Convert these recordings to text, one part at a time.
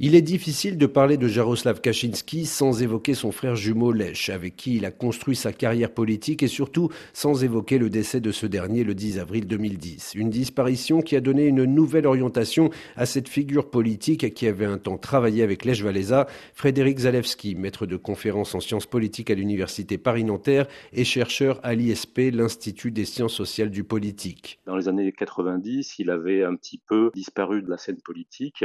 Il est difficile de parler de Jaroslav Kaczynski sans évoquer son frère jumeau Lech, avec qui il a construit sa carrière politique et surtout sans évoquer le décès de ce dernier le 10 avril 2010. Une disparition qui a donné une nouvelle orientation à cette figure politique qui avait un temps travaillé avec Lech Walesa, Frédéric Zalewski, maître de conférences en sciences politiques à l'université Paris-Nanterre et chercheur à l'ISP, l'Institut des sciences sociales du politique. Dans les années 90, il avait un petit peu disparu de la scène politique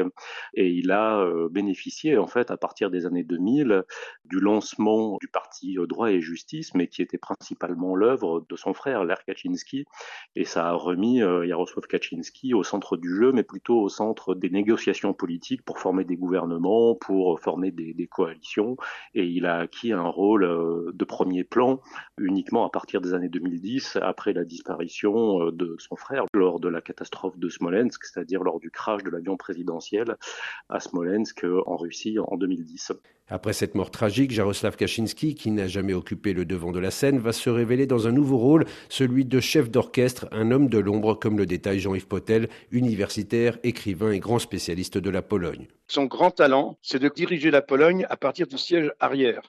et il a euh, bénéficié en fait à partir des années 2000 du lancement du parti Droit et Justice, mais qui était principalement l'œuvre de son frère, Ler Kaczynski, et ça a remis euh, Jaroslav Kaczynski au centre du jeu, mais plutôt au centre des négociations politiques pour former des gouvernements, pour former des, coalitions, et il a acquis un rôle euh, de premier plan uniquement à partir des années 2010, après la disparition de son frère lors de la catastrophe de Smolensk, c'est-à-dire lors du crash de l'avion présidentiel à Smolensk en Russie en 2010. Après cette mort tragique, Jaroslav Kaczynski, qui n'a jamais occupé le devant de la scène, va se révéler dans un nouveau rôle, celui de chef d'orchestre, un homme de l'ombre, comme le détaille Jean-Yves Potel, universitaire, écrivain et grand spécialiste de la Pologne. Son grand talent, c'est de diriger la Pologne à partir du siège arrière.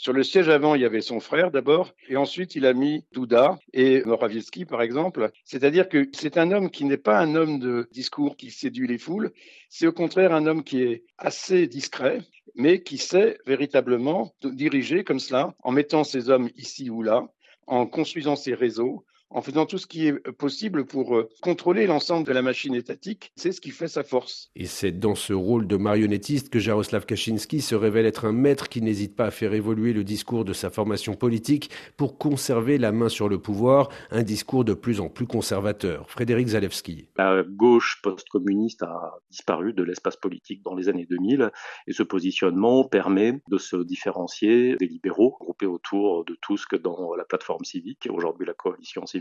Sur le siège avant, il y avait son frère d'abord, et ensuite il a mis Duda et Morawiecki, par exemple. C'est-à-dire que c'est un homme qui n'est pas un homme de discours qui séduit les foules, c'est au contraire un homme qui est assez discret, mais qui sait véritablement diriger comme cela, en mettant ses hommes ici ou là, en construisant ses réseaux, en faisant tout ce qui est possible pour euh, contrôler l'ensemble de la machine étatique. C'est ce qui fait sa force. Et c'est dans ce rôle de marionnettiste que Jaroslav Kaczynski se révèle être un maître qui n'hésite pas à faire évoluer le discours de sa formation politique pour conserver la main sur le pouvoir, un discours de plus en plus conservateur. Frédéric Zalewski. La gauche post-communiste a disparu de l'espace politique dans les années 2000 et ce positionnement permet de se différencier des libéraux groupés autour de Tusk dans la plateforme civique, aujourd'hui la coalition civique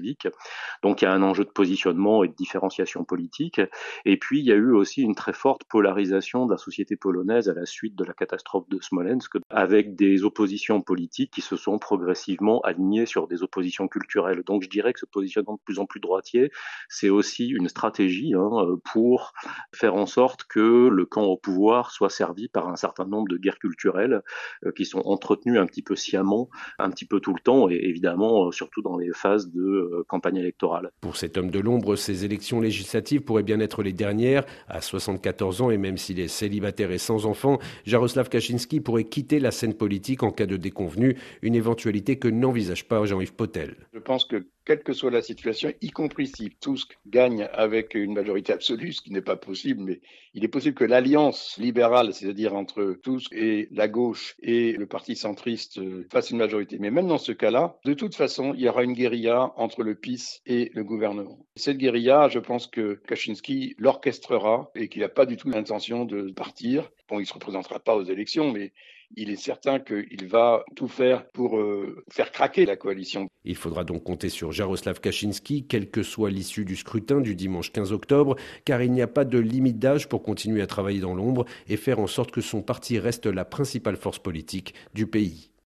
donc il y a un enjeu de positionnement et de différenciation politique. Et puis il y a eu aussi une très forte polarisation de la société polonaise à la suite de la catastrophe de Smolensk, avec des oppositions politiques qui se sont progressivement alignées sur des oppositions culturelles. Donc je dirais que ce positionnement de plus en plus droitier, c'est aussi une stratégie hein, pour faire en sorte que le camp au pouvoir soit servi par un certain nombre de guerres culturelles euh, qui sont entretenues un petit peu sciemment, un petit peu tout le temps, et évidemment euh, surtout dans les phases de campagne électorale. Pour cet homme de l'ombre, ces élections législatives pourraient bien être les dernières. À 74 ans, et même s'il est célibataire et sans enfant, Jaroslav Kaczynski pourrait quitter la scène politique en cas de déconvenue, une éventualité que n'envisage pas Jean-Yves Potel. Je pense que quelle que soit la situation, y compris si Tusk gagne avec une majorité absolue, ce qui n'est pas possible, mais il est possible que l'alliance libérale, c'est-à-dire entre Tusk et la gauche et le parti centriste, fasse une majorité. Mais même dans ce cas-là, de toute façon, il y aura une guérilla entre le PIS et le gouvernement. Cette guérilla, je pense que Kaczynski l'orchestrera et qu'il n'a pas du tout l'intention de partir. Bon, il ne se représentera pas aux élections, mais il est certain qu'il va tout faire pour euh, faire craquer la coalition. Il faudra donc compter sur Jaroslav Kaczynski, quelle que soit l'issue du scrutin du dimanche 15 octobre, car il n'y a pas de limite d'âge pour continuer à travailler dans l'ombre et faire en sorte que son parti reste la principale force politique du pays.